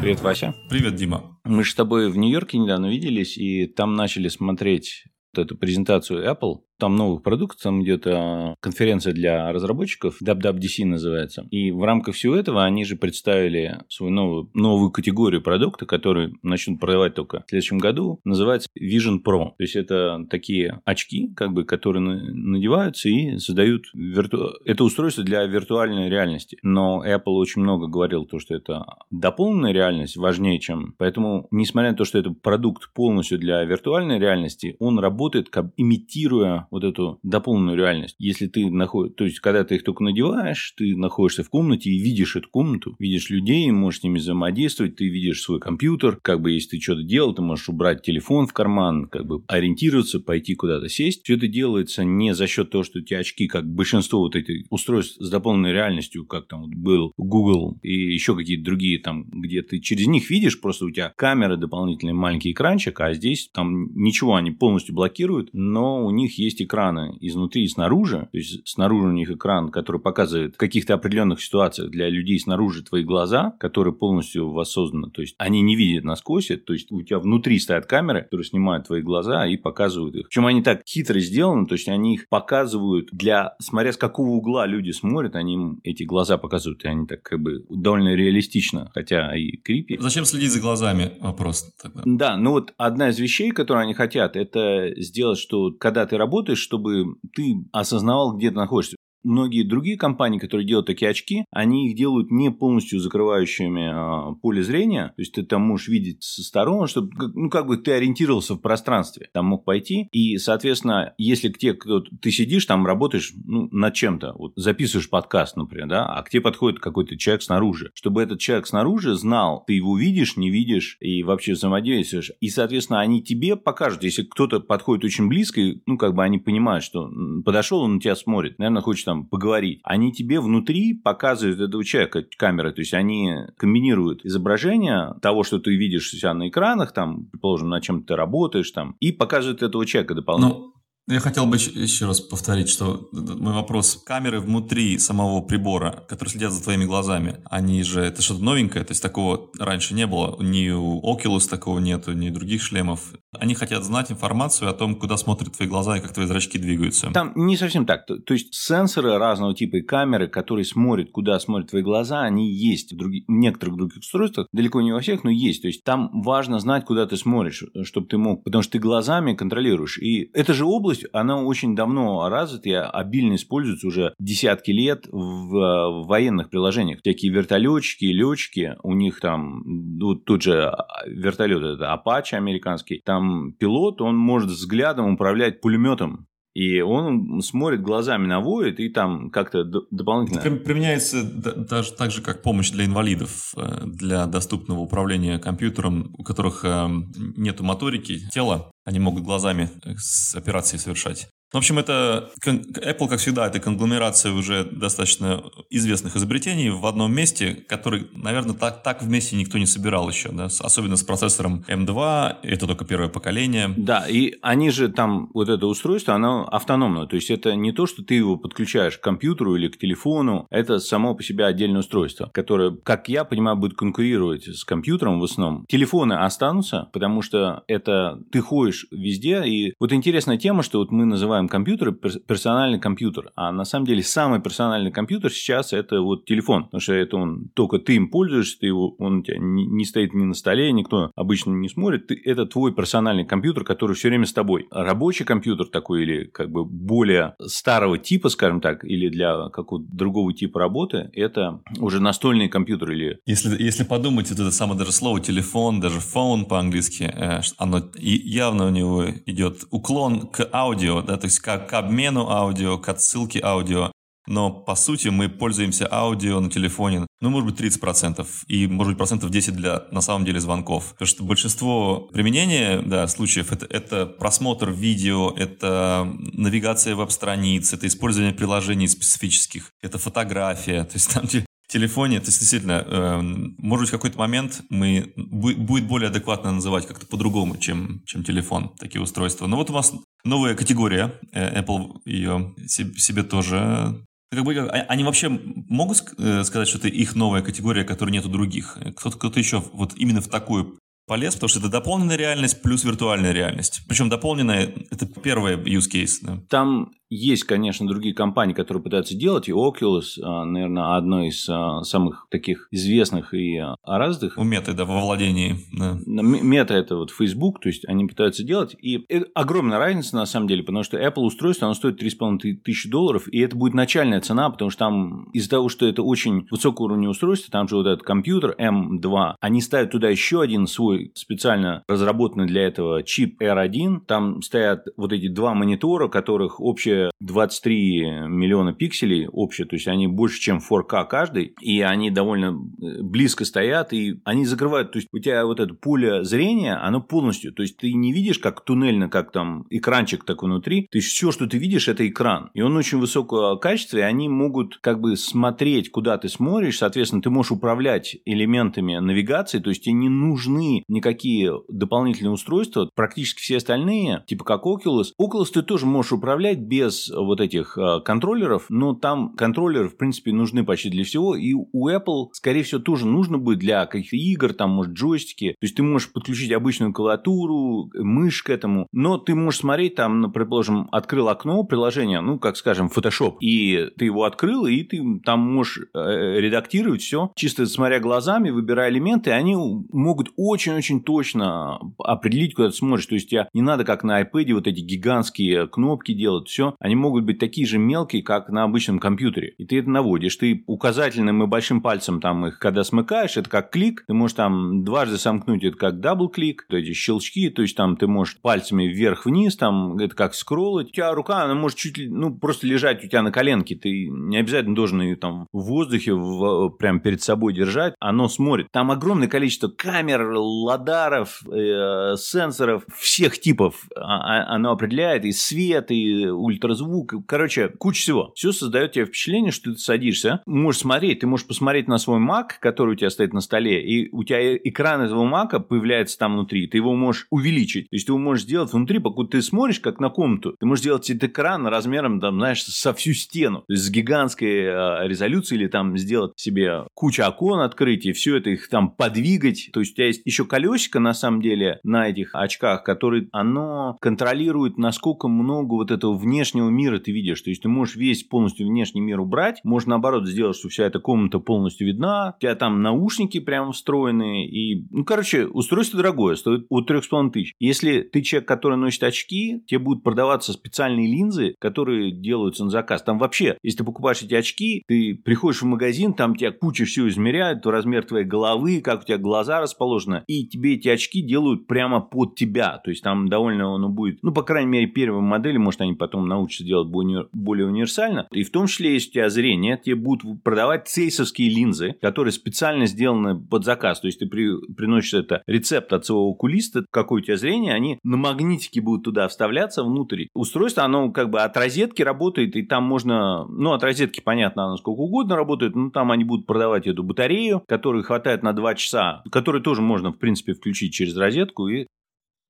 Привет, Вася. Привет, Дима. Мы же с тобой в Нью-Йорке недавно виделись, и там начали смотреть эту презентацию Apple там новых продуктов, там идет а, конференция для разработчиков, WWDC называется. И в рамках всего этого они же представили свою новую, новую категорию продукта, который начнут продавать только в следующем году, называется Vision Pro. То есть это такие очки, как бы, которые надеваются и создают вирту... это устройство для виртуальной реальности. Но Apple очень много говорил то, что это дополненная реальность важнее, чем... Поэтому, несмотря на то, что это продукт полностью для виртуальной реальности, он работает, как имитируя вот эту дополненную реальность. Если ты находишь, то есть, когда ты их только надеваешь, ты находишься в комнате и видишь эту комнату, видишь людей, можешь с ними взаимодействовать, ты видишь свой компьютер, как бы, если ты что-то делал, ты можешь убрать телефон в карман, как бы, ориентироваться, пойти куда-то сесть. Все это делается не за счет того, что у тебя очки, как большинство вот этих устройств с дополненной реальностью, как там вот был Google и еще какие-то другие там, где ты через них видишь, просто у тебя камера, дополнительный маленький экранчик, а здесь там ничего они полностью блокируют, но у них есть есть экраны изнутри и снаружи, то есть снаружи у них экран, который показывает в каких-то определенных ситуациях для людей снаружи твои глаза, которые полностью воссозданы, то есть они не видят насквозь, то есть у тебя внутри стоят камеры, которые снимают твои глаза и показывают их. Причем они так хитро сделаны, то есть они их показывают для, смотря с какого угла люди смотрят, они им эти глаза показывают, и они так как бы довольно реалистично, хотя и крипи. Зачем следить за глазами? Вопрос тогда. Да, ну вот одна из вещей, которые они хотят, это сделать, что когда ты работаешь, работаешь, чтобы ты осознавал, где ты находишься многие другие компании, которые делают такие очки, они их делают не полностью закрывающими а, поле зрения. То есть ты там можешь видеть со сторон, чтобы ну, как бы ты ориентировался в пространстве. Там мог пойти. И, соответственно, если к тебе кто ты сидишь, там работаешь ну, над чем-то, вот записываешь подкаст, например, да, а к тебе подходит какой-то человек снаружи. Чтобы этот человек снаружи знал, ты его видишь, не видишь и вообще взаимодействуешь. И, соответственно, они тебе покажут, если кто-то подходит очень близко, ну, как бы они понимают, что подошел, он на тебя смотрит, наверное, хочет там там поговорить, они тебе внутри показывают этого человека камеры, то есть они комбинируют изображение того, что ты видишь у себя на экранах, там, предположим, на чем ты работаешь, там, и показывают этого человека дополнительно. Ну, я хотел бы еще раз повторить, что мой вопрос. Камеры внутри самого прибора, которые следят за твоими глазами, они же, это что-то новенькое, то есть такого раньше не было, ни у Oculus такого нету, ни других шлемов. Они хотят знать информацию о том, куда смотрят твои глаза и как твои зрачки двигаются. Там не совсем так. То, есть сенсоры разного типа и камеры, которые смотрят, куда смотрят твои глаза, они есть в, других, в некоторых других устройствах, далеко не во всех, но есть. То есть там важно знать, куда ты смотришь, чтобы ты мог, потому что ты глазами контролируешь. И это же область область, она очень давно развита обильно используется уже десятки лет в, в военных приложениях. Всякие вертолетчики, летчики, у них там вот тут же вертолет, это Apache американский, там пилот, он может взглядом управлять пулеметом и он смотрит глазами, наводит, и там как-то дополнительно... Это применяется даже так же, как помощь для инвалидов, э, для доступного управления компьютером, у которых э, нету моторики тела, они могут глазами э, операции совершать. В общем, это Apple, как всегда, это конгломерация уже достаточно известных изобретений в одном месте, который, наверное, так, так вместе никто не собирал еще, да? особенно с процессором M2, это только первое поколение. Да, и они же там, вот это устройство, оно автономное, то есть это не то, что ты его подключаешь к компьютеру или к телефону, это само по себе отдельное устройство, которое, как я понимаю, будет конкурировать с компьютером в основном. Телефоны останутся, потому что это ты ходишь везде, и вот интересная тема, что вот мы называем называем компьютер персональный компьютер. А на самом деле самый персональный компьютер сейчас это вот телефон. Потому что это он только ты им пользуешься, ты его, он у тебя не, не стоит ни на столе, никто обычно не смотрит. Ты, это твой персональный компьютер, который все время с тобой. Рабочий компьютер такой или как бы более старого типа, скажем так, или для какого-то другого типа работы, это уже настольный компьютер или... Если, если подумать, это самое даже слово телефон, даже phone по-английски, э, оно явно у него идет уклон к аудио, да, то есть как к обмену аудио, к отсылке аудио. Но по сути мы пользуемся аудио на телефоне, ну, может быть, 30%, и, может быть, процентов 10 для, на самом деле, звонков. Потому что большинство применения, да, случаев, это, это просмотр видео, это навигация веб-страниц, это использование приложений специфических, это фотография. То есть там телефоне, то есть действительно, э, может быть, в какой-то момент мы будет более адекватно называть как-то по-другому, чем, чем телефон, такие устройства. Но вот у вас новая категория, э, Apple ее себе тоже Как бы, а, они вообще могут э, сказать, что это их новая категория, которой нет у других? Кто-то кто еще вот именно в такую полез, потому что это дополненная реальность плюс виртуальная реальность. Причем дополненная — это первый use case. Да. Там есть, конечно, другие компании, которые пытаются делать, и Oculus, а, наверное, одно из а, самых таких известных и а, разных. У Мета, да, во владении. Да. Мета – это вот Facebook, то есть они пытаются делать. И это огромная разница, на самом деле, потому что Apple устройство, оно стоит 3,5 тысячи долларов, и это будет начальная цена, потому что там из-за того, что это очень высокого уровня устройства, там же вот этот компьютер M2, они ставят туда еще один свой специально разработанный для этого чип R1, там стоят вот эти два монитора, которых общая 23 миллиона пикселей общее, то есть они больше, чем 4К каждый, и они довольно э, близко стоят, и они закрывают, то есть у тебя вот это поле зрения, оно полностью, то есть ты не видишь как туннельно, как там экранчик так внутри, то есть все, что ты видишь, это экран, и он очень высокого качества, и они могут как бы смотреть, куда ты смотришь, соответственно, ты можешь управлять элементами навигации, то есть тебе не нужны никакие дополнительные устройства, практически все остальные, типа как Oculus, Oculus ты тоже можешь управлять без без вот этих э, контроллеров, но там контроллеры, в принципе, нужны почти для всего, и у Apple, скорее всего, тоже нужно будет для каких-то игр, там, может, джойстики, то есть ты можешь подключить обычную клавиатуру, мышь к этому, но ты можешь смотреть там, ну, предположим, открыл окно приложения, ну, как скажем, Photoshop, и ты его открыл, и ты там можешь э, редактировать все, чисто смотря глазами, выбирая элементы, они могут очень-очень точно определить, куда ты смотришь, то есть тебе не надо как на iPad вот эти гигантские кнопки делать, все, они могут быть такие же мелкие, как на обычном компьютере. И ты это наводишь. Ты указательным и большим пальцем там их, когда смыкаешь, это как клик. Ты можешь там дважды сомкнуть, это как double-click, то эти щелчки. То есть там ты можешь пальцами вверх-вниз, там это как скроллить. У тебя рука, она может чуть ли, ну, просто лежать у тебя на коленке. Ты не обязательно должен ее там в воздухе в, прям перед собой держать. Оно смотрит. Там огромное количество камер, лидаров, э, сенсоров всех типов. А, а, оно определяет и свет, и ультра ультразвук, короче, куча всего. Все создает тебе впечатление, что ты садишься, можешь смотреть, ты можешь посмотреть на свой Mac, который у тебя стоит на столе, и у тебя экран этого Mac появляется там внутри, ты его можешь увеличить. То есть ты его можешь сделать внутри, пока ты смотришь как на комнату. Ты можешь сделать этот экран размером, там, знаешь, со всю стену. То есть с гигантской э, резолюцией или там сделать себе кучу окон открыть и все это их там подвигать. То есть у тебя есть еще колесико на самом деле на этих очках, которые оно контролирует, насколько много вот этого внешнего внешнего мира ты видишь. То есть ты можешь весь полностью внешний мир убрать, можешь наоборот сделать, что вся эта комната полностью видна, у тебя там наушники прям встроенные, и, ну, короче, устройство дорогое, стоит от 3,5 тысяч. Если ты человек, который носит очки, тебе будут продаваться специальные линзы, которые делаются на заказ. Там вообще, если ты покупаешь эти очки, ты приходишь в магазин, там тебя куча всего измеряют, размер твоей головы, как у тебя глаза расположены, и тебе эти очки делают прямо под тебя. То есть там довольно оно будет, ну, по крайней мере, первой модели, может, они потом научатся научишься делать более универсально. И в том числе, если у тебя зрение, тебе будут продавать цейсовские линзы, которые специально сделаны под заказ. То есть ты при, приносишь это рецепт от своего окулиста, какое у тебя зрение, они на магнитике будут туда вставляться внутрь. Устройство, оно как бы от розетки работает, и там можно, ну, от розетки, понятно, оно сколько угодно работает, но там они будут продавать эту батарею, которой хватает на 2 часа, которую тоже можно, в принципе, включить через розетку, и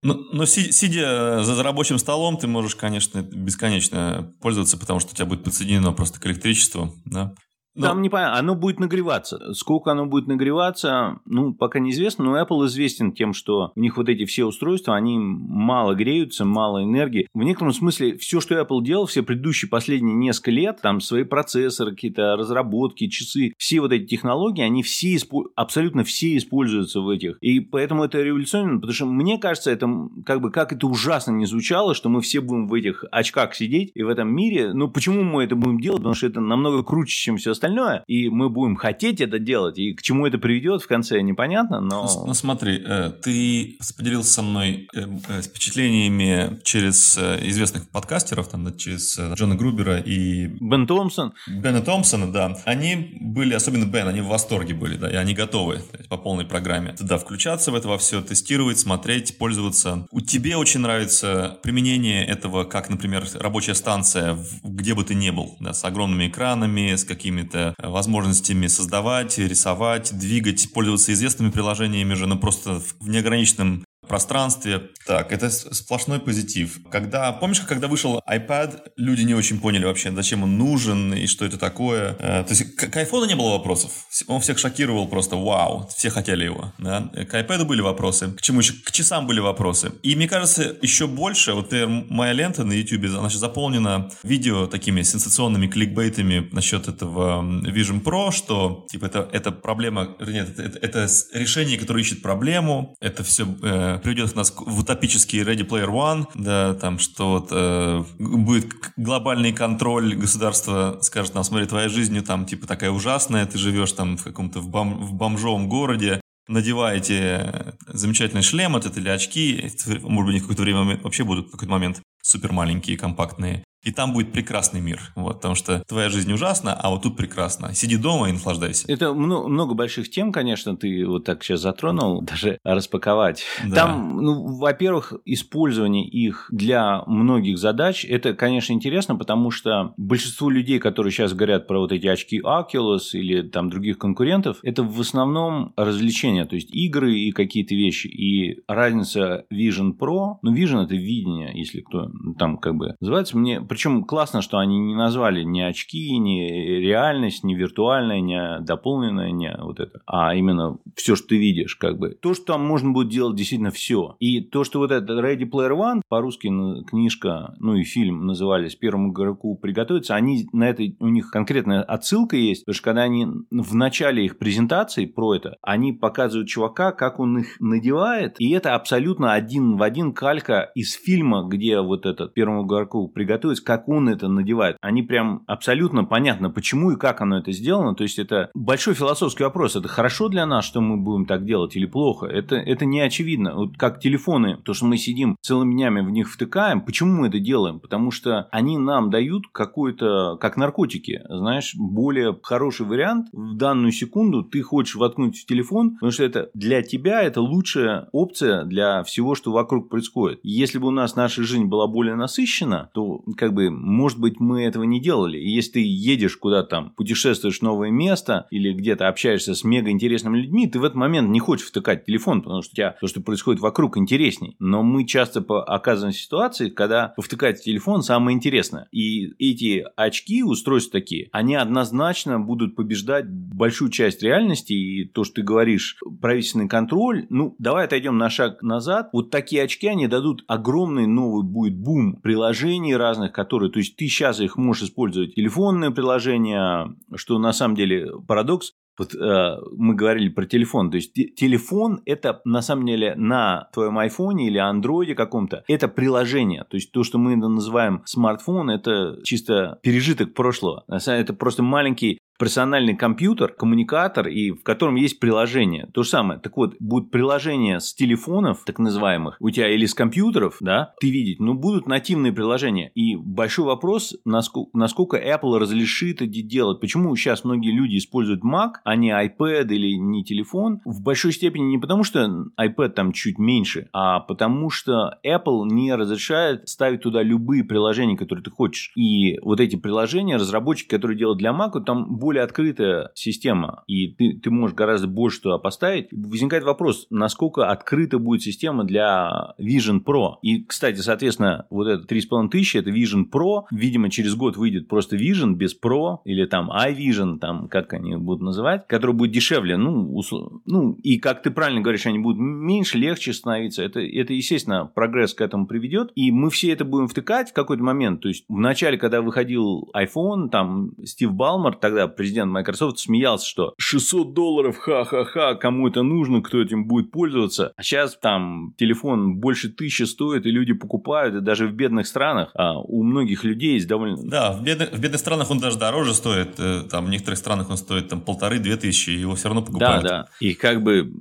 ну, но сидя за рабочим столом, ты можешь, конечно, бесконечно пользоваться, потому что у тебя будет подсоединено просто к электричеству, да. Но... Там непонятно, оно будет нагреваться. Сколько оно будет нагреваться, ну, пока неизвестно, но Apple известен тем, что у них вот эти все устройства, они мало греются, мало энергии. В некотором смысле все, что Apple делал все предыдущие последние несколько лет, там свои процессоры, какие-то разработки, часы, все вот эти технологии, они все, абсолютно все используются в этих. И поэтому это революционно, потому что мне кажется, это как бы, как это ужасно не звучало, что мы все будем в этих очках сидеть и в этом мире. Но почему мы это будем делать? Потому что это намного круче, чем все остальное остальное, и мы будем хотеть это делать, и к чему это приведет в конце непонятно, но... Ну, ну смотри, э, ты поделился со мной э, э, впечатлениями через известных подкастеров, там, через Джона Грубера и... Бен Томпсон. Бена Томпсона, да. Они были, особенно Бен, они в восторге были, да, и они готовы есть, по полной программе. Да, включаться в это во все, тестировать, смотреть, пользоваться. У тебе очень нравится применение этого, как, например, рабочая станция, где бы ты ни был, да, с огромными экранами, с какими-то какими-то возможностями создавать, рисовать, двигать, пользоваться известными приложениями же, но просто в неограниченном пространстве. Так, это сплошной позитив. Когда, помнишь, когда вышел iPad, люди не очень поняли вообще, зачем он нужен и что это такое. Э, то есть к, к iPhone не было вопросов. Он всех шокировал просто, вау, все хотели его. Да? К iPad были вопросы, к чему еще? К часам были вопросы. И мне кажется, еще больше, вот, например, моя лента на YouTube, она сейчас заполнена видео такими сенсационными кликбейтами насчет этого Vision Pro, что типа это, это проблема, нет, это, это, это решение, которое ищет проблему, это все э, приведет нас в утопический Ready Player One, да, там, что вот э, будет глобальный контроль государства, скажет нам, смотри, твоя жизнь там типа такая ужасная, ты живешь там в каком-то в, бом, в бомжовом городе, надеваете замечательный шлем этот или очки, может быть, какое-то время вообще будут в какой-то момент супер маленькие, компактные и там будет прекрасный мир. Вот, потому что твоя жизнь ужасна, а вот тут прекрасно. Сиди дома и наслаждайся. Это много, много больших тем, конечно, ты вот так сейчас затронул, даже распаковать. Да. Там, ну, во-первых, использование их для многих задач, это, конечно, интересно, потому что большинство людей, которые сейчас говорят про вот эти очки Oculus или там других конкурентов, это в основном развлечения, то есть игры и какие-то вещи. И разница Vision Pro, ну, Vision это видение, если кто там как бы называется, мне причем классно, что они не назвали ни очки, ни реальность, ни виртуальная, ни дополненная, ни вот это, а именно все, что ты видишь, как бы. То, что там можно будет делать действительно все. И то, что вот это Ready Player One, по-русски книжка, ну и фильм назывались «Первому игроку приготовиться», они на это, у них конкретная отсылка есть, потому что когда они в начале их презентации про это, они показывают чувака, как он их надевает, и это абсолютно один в один калька из фильма, где вот этот «Первому игроку приготовиться», как он это надевает. Они прям абсолютно понятно, почему и как оно это сделано. То есть это большой философский вопрос. Это хорошо для нас, что мы будем так делать или плохо? Это, это не очевидно. Вот как телефоны, то, что мы сидим целыми днями в них втыкаем, почему мы это делаем? Потому что они нам дают какой-то, как наркотики, знаешь, более хороший вариант. В данную секунду ты хочешь воткнуть в телефон, потому что это для тебя это лучшая опция для всего, что вокруг происходит. Если бы у нас наша жизнь была более насыщена, то как бы, может быть, мы этого не делали. И если ты едешь куда-то там, путешествуешь в новое место или где-то общаешься с мега интересными людьми, ты в этот момент не хочешь втыкать телефон, потому что у тебя то, что происходит вокруг, интересней. Но мы часто оказываемся в ситуации, когда втыкать телефон самое интересное. И эти очки, устройства такие, они однозначно будут побеждать большую часть реальности. И то, что ты говоришь, правительственный контроль, ну, давай отойдем на шаг назад. Вот такие очки, они дадут огромный новый будет бум приложений разных, которые, то есть ты сейчас их можешь использовать телефонное приложение, что на самом деле парадокс, вот э, мы говорили про телефон. То есть телефон это на самом деле на твоем айфоне или андроиде каком-то это приложение. То есть то, что мы называем смартфон, это чисто пережиток прошлого. Это просто маленький персональный компьютер, коммуникатор, и в котором есть приложение. То же самое. Так вот, будут приложения с телефонов, так называемых, у тебя или с компьютеров, да, ты видеть, но будут нативные приложения. И большой вопрос, насколько, насколько Apple разрешит это делать. Почему сейчас многие люди используют Mac, а не iPad или не телефон? В большой степени не потому, что iPad там чуть меньше, а потому что Apple не разрешает ставить туда любые приложения, которые ты хочешь. И вот эти приложения, разработчики, которые делают для Mac, там более открытая система, и ты, ты можешь гораздо больше туда поставить, возникает вопрос, насколько открыта будет система для Vision Pro. И, кстати, соответственно, вот это 3,5 тысячи, это Vision Pro, видимо, через год выйдет просто Vision без Pro, или там iVision, там, как они будут называть, который будет дешевле, ну, услов... ну, и как ты правильно говоришь, они будут меньше, легче становиться, это, это, естественно, прогресс к этому приведет, и мы все это будем втыкать в какой-то момент, то есть в начале, когда выходил iPhone, там, Стив Балмер тогда президент Microsoft смеялся, что 600 долларов, ха-ха-ха, кому это нужно, кто этим будет пользоваться. А сейчас там телефон больше тысячи стоит, и люди покупают, и даже в бедных странах а у многих людей есть довольно... Да, в бедных, в бедных странах он даже дороже стоит, э, там в некоторых странах он стоит там полторы-две тысячи, и его все равно покупают. Да, да, и как бы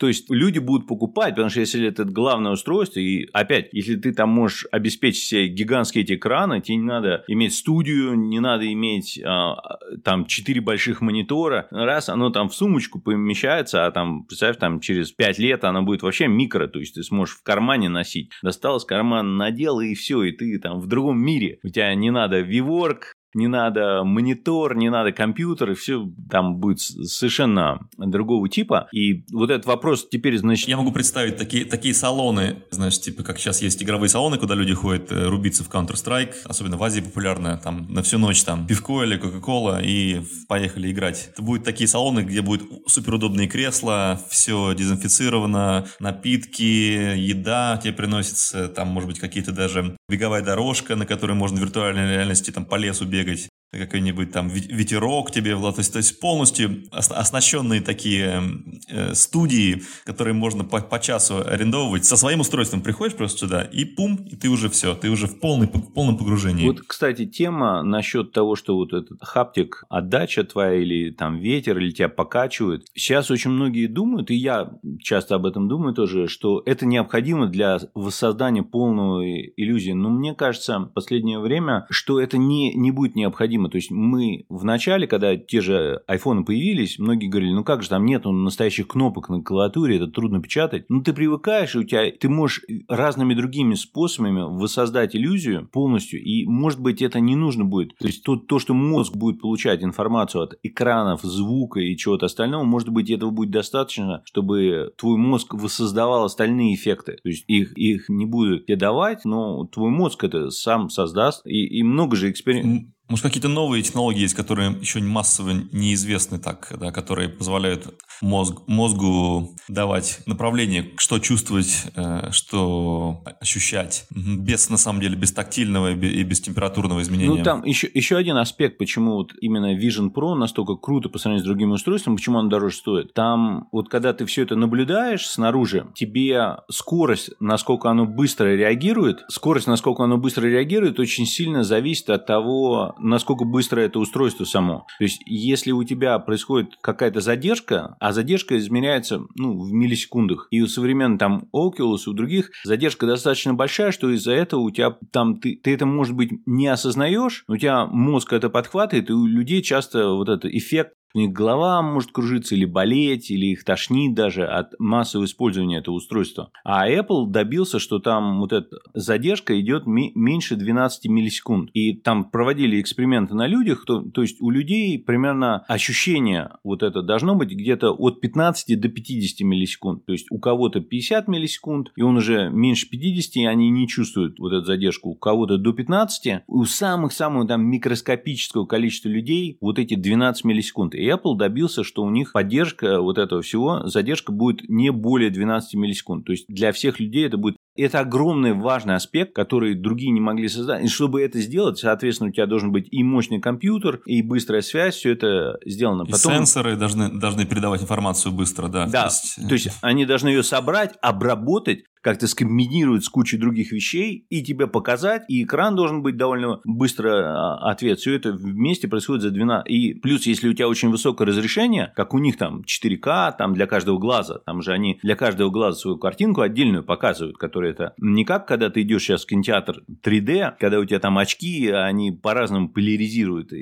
то есть люди будут покупать, потому что если это главное устройство, и опять, если ты там можешь обеспечить себе гигантские эти экраны, тебе не надо иметь студию, не надо иметь а, там четыре больших монитора, раз оно там в сумочку помещается, а там, представь, там через пять лет оно будет вообще микро, то есть ты сможешь в кармане носить. Достал из кармана, надел и все, и ты там в другом мире. У тебя не надо VWork, не надо монитор, не надо компьютер, и все там будет совершенно другого типа. И вот этот вопрос теперь, значит... Я могу представить такие, такие салоны, знаешь, типа как сейчас есть игровые салоны, куда люди ходят э, рубиться в Counter-Strike, особенно в Азии популярная, там на всю ночь там пивко или Кока-Кола и поехали играть. Это будут такие салоны, где будут суперудобные кресла, все дезинфицировано, напитки, еда тебе приносится, там может быть какие-то даже беговая дорожка, на которой можно в виртуальной реальности там по лесу бегать бегать какой-нибудь там ветерок тебе, то есть, то есть полностью оснащенные такие э, студии, которые можно по, по часу арендовывать. Со своим устройством приходишь просто сюда, и пум, и ты уже все, ты уже в, полный, в полном погружении. Вот, кстати, тема насчет того, что вот этот хаптик, отдача твоя или там ветер, или тебя покачивает. Сейчас очень многие думают, и я часто об этом думаю тоже, что это необходимо для воссоздания полного иллюзии. Но мне кажется, в последнее время, что это не, не будет необходимо необходимо. То есть мы в начале, когда те же айфоны появились, многие говорили, ну как же, там нет настоящих кнопок на клавиатуре, это трудно печатать. Ну ты привыкаешь, и у тебя ты можешь разными другими способами воссоздать иллюзию полностью, и может быть это не нужно будет. То есть то, то что мозг будет получать информацию от экранов, звука и чего-то остального, может быть этого будет достаточно, чтобы твой мозг воссоздавал остальные эффекты. То есть их, их не будут тебе давать, но твой мозг это сам создаст. И, и много же экспериментов может, какие-то новые технологии есть, которые еще массово неизвестны так, да, которые позволяют мозг, мозгу давать направление, что чувствовать, э, что ощущать, без, на самом деле, без тактильного и без температурного изменения. Ну, там еще, еще один аспект, почему вот именно Vision Pro настолько круто по сравнению с другими устройствами, почему он дороже стоит. Там вот когда ты все это наблюдаешь снаружи, тебе скорость, насколько оно быстро реагирует, скорость, насколько оно быстро реагирует, очень сильно зависит от того, насколько быстро это устройство само. То есть, если у тебя происходит какая-то задержка, а задержка измеряется ну, в миллисекундах, и у современных там Oculus, у других задержка достаточно большая, что из-за этого у тебя там ты, ты это, может быть, не осознаешь, у тебя мозг это подхватывает, и у людей часто вот этот эффект у них голова может кружиться или болеть, или их тошнит даже от массового использования этого устройства. А Apple добился, что там вот эта задержка идет меньше 12 миллисекунд. И там проводили эксперименты на людях, то, то есть у людей примерно ощущение вот это должно быть где-то от 15 до 50 миллисекунд. То есть у кого-то 50 миллисекунд, и он уже меньше 50, и они не чувствуют вот эту задержку. У кого-то до 15, у самых-самых там микроскопического количества людей вот эти 12 миллисекунд. И Apple добился, что у них поддержка вот этого всего, задержка будет не более 12 миллисекунд. То есть для всех людей это будет это огромный важный аспект, который другие не могли создать. И чтобы это сделать, соответственно, у тебя должен быть и мощный компьютер, и быстрая связь, все это сделано. И Потом... сенсоры должны, должны передавать информацию быстро, да. Да, то есть... то есть они должны ее собрать, обработать, как-то скомбинировать с кучей других вещей и тебе показать, и экран должен быть довольно быстро а, ответ. Все это вместе происходит за 12. И плюс, если у тебя очень высокое разрешение, как у них там 4К, там для каждого глаза, там же они для каждого глаза свою картинку отдельную показывают, которая это не как когда ты идешь сейчас в кинотеатр 3D, когда у тебя там очки, они по-разному поляризируют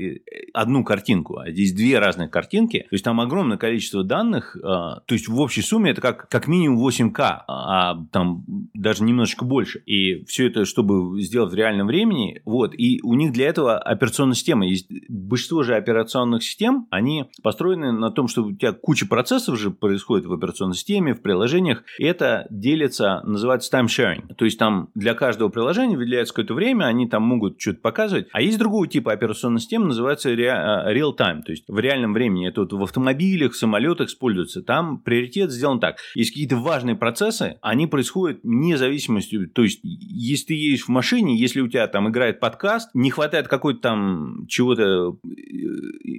одну картинку, а здесь две разных картинки. То есть там огромное количество данных, а, то есть в общей сумме это как, как минимум 8К, а там там даже немножечко больше. И все это, чтобы сделать в реальном времени, вот, и у них для этого операционная система есть. Большинство же операционных систем, они построены на том, что у тебя куча процессов же происходит в операционной системе, в приложениях, и это делится, называется time sharing. То есть там для каждого приложения выделяется какое-то время, они там могут что-то показывать. А есть другого типа операционной системы, называется а, real time, то есть в реальном времени. Это вот в автомобилях, в самолетах используется. Там приоритет сделан так. Есть какие-то важные процессы, они происходят вне зависимости. То есть, если ты едешь в машине, если у тебя там играет подкаст, не хватает какой-то там чего-то э,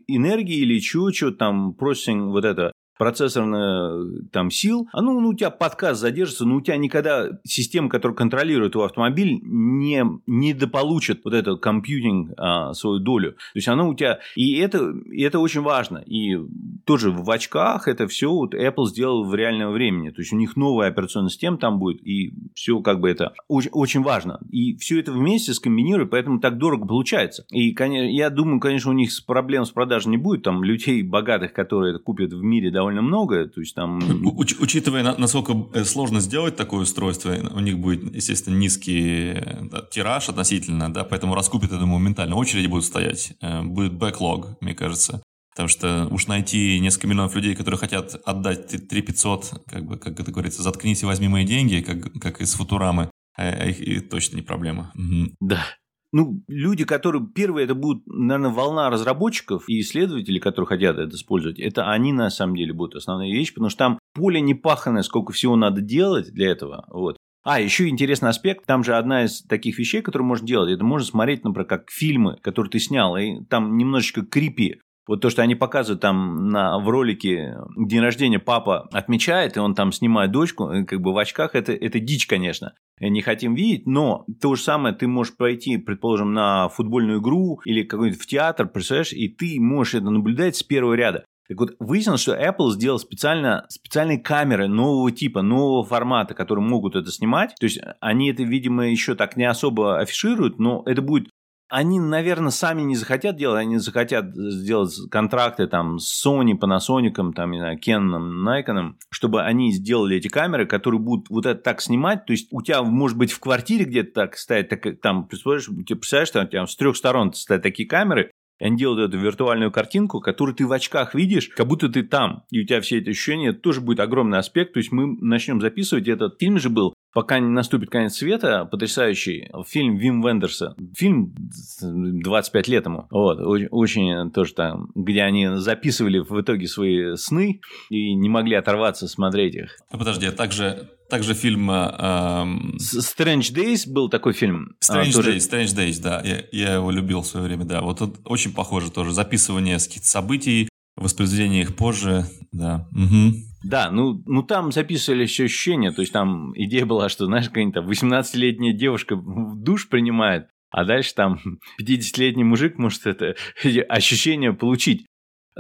энергии или чего, чего там процессинг вот это процессорных там сил, а ну, ну, у тебя подкаст задержится, но у тебя никогда система, которая контролирует твой автомобиль, не, не дополучит вот этот компьютинг а, свою долю. То есть оно у тебя... И это, и это очень важно. И тоже в очках это все вот Apple сделал в реальном времени. То есть у них новая операционная система там будет, и все как бы это очень, очень важно. И все это вместе скомбинирует, поэтому так дорого получается. И конечно, я думаю, конечно, у них проблем с продажей не будет. Там людей богатых, которые это купят в мире довольно довольно много, то есть там... Уч, учитывая, насколько э, сложно сделать такое устройство, у них будет, естественно, низкий да, тираж относительно, да, поэтому раскупят, я думаю, моментально. Очереди будут стоять, будет бэклог, мне кажется. Потому что уж найти несколько миллионов людей, которые хотят отдать 3 500, как бы, как это говорится, заткнись и возьми мои деньги, как, как из Футурамы, а, а их и точно не проблема. Угу. Да. Ну, люди, которые... Первые, это будут, наверное, волна разработчиков и исследователей, которые хотят это использовать. Это они, на самом деле, будут основная вещь, потому что там поле не паханное, сколько всего надо делать для этого. Вот. А, еще интересный аспект, там же одна из таких вещей, которые можно делать, это можно смотреть, например, как фильмы, которые ты снял, и там немножечко крипи. Вот то, что они показывают там на, в ролике день рождения папа отмечает, и он там снимает дочку, как бы в очках, это, это дичь, конечно. Не хотим видеть, но то же самое ты можешь пойти, предположим, на футбольную игру или какой-нибудь в театр, представляешь, и ты можешь это наблюдать с первого ряда. Так вот, выяснилось, что Apple сделал специально, специальные камеры нового типа, нового формата, которые могут это снимать. То есть они это, видимо, еще так не особо афишируют, но это будет они, наверное, сами не захотят делать, они захотят сделать контракты там с Sony, Panasonic, там, не знаю, Canon, Nikon, чтобы они сделали эти камеры, которые будут вот это так снимать, то есть у тебя, может быть, в квартире где-то так стоять, так, там, представляешь, ты представляешь, там, там с трех сторон стоят такие камеры, и они делают эту виртуальную картинку, которую ты в очках видишь, как будто ты там. И у тебя все эти ощущения, тоже будет огромный аспект. То есть мы начнем записывать. Этот фильм же был пока не наступит конец света, потрясающий фильм Вим Вендерса. Фильм 25 лет ему. Вот, очень, тоже там, где они записывали в итоге свои сны и не могли оторваться смотреть их. Подожди, а также также фильм... Э, Strange Days был такой фильм. А, Strange а, тоже... Days, Strange Days, да. Я, я его любил в свое время, да. Вот тут очень похоже тоже. Записывание событий, воспроизведение их позже, да. Угу. Да, ну, ну там записывались еще ощущения, то есть там идея была, что, знаешь, какая-нибудь 18-летняя девушка в душ принимает, а дальше там 50-летний мужик может это ощущение получить.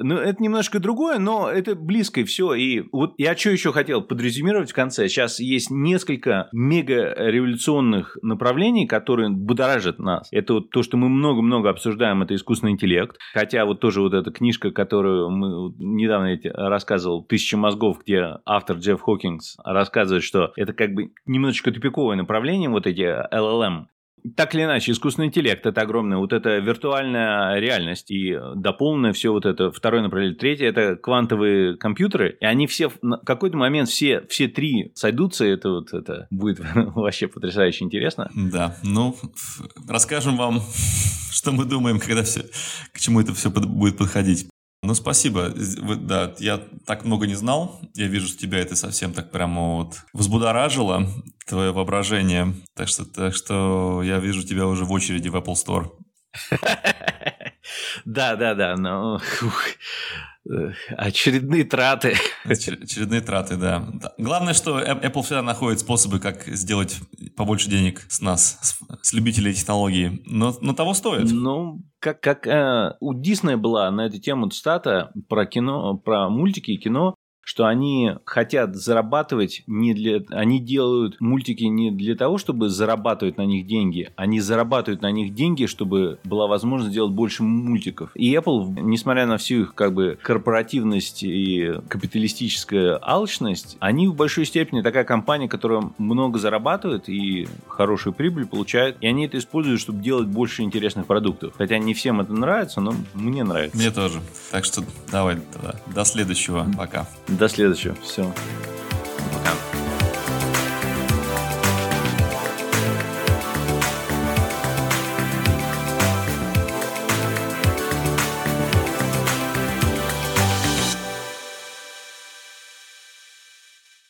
Ну, это немножко другое, но это близко и все. И вот я что еще хотел подрезюмировать в конце. Сейчас есть несколько мега революционных направлений, которые будоражат нас. Это вот то, что мы много-много обсуждаем, это искусственный интеллект. Хотя вот тоже вот эта книжка, которую мы недавно рассказывал, «Тысяча мозгов», где автор Джефф Хокингс рассказывает, что это как бы немножечко тупиковое направление, вот эти LLM. Так или иначе, искусственный интеллект – это огромная, вот эта виртуальная реальность и дополненное все вот это, второе направление. Третье – это квантовые компьютеры, и они все, в какой-то момент все, все три сойдутся, и это вот это будет вообще потрясающе интересно. Да, ну, расскажем вам, что мы думаем, когда все, к чему это все будет подходить. Ну, спасибо. Да, я так много не знал. Я вижу, что тебя это совсем так прямо вот взбудоражило, твое воображение. Так что, так что я вижу тебя уже в очереди в Apple Store. Да, да, да, но очередные траты. Очередные траты, да. Главное, что Apple всегда находит способы, как сделать побольше денег с нас, с любителей технологии. Но, но того стоит. Ну, как, как э, у Диснея была на эту тему стата про кино, про мультики и кино, что они хотят зарабатывать не для... Они делают мультики не для того, чтобы зарабатывать на них деньги. Они зарабатывают на них деньги, чтобы была возможность сделать больше мультиков. И Apple, несмотря на всю их как бы корпоративность и капиталистическая алчность, они в большой степени такая компания, которая много зарабатывает и хорошую прибыль получает. И они это используют, чтобы делать больше интересных продуктов. Хотя не всем это нравится, но мне нравится. Мне тоже. Так что давай тогда. До следующего. Пока. До следующего. Все. Пока.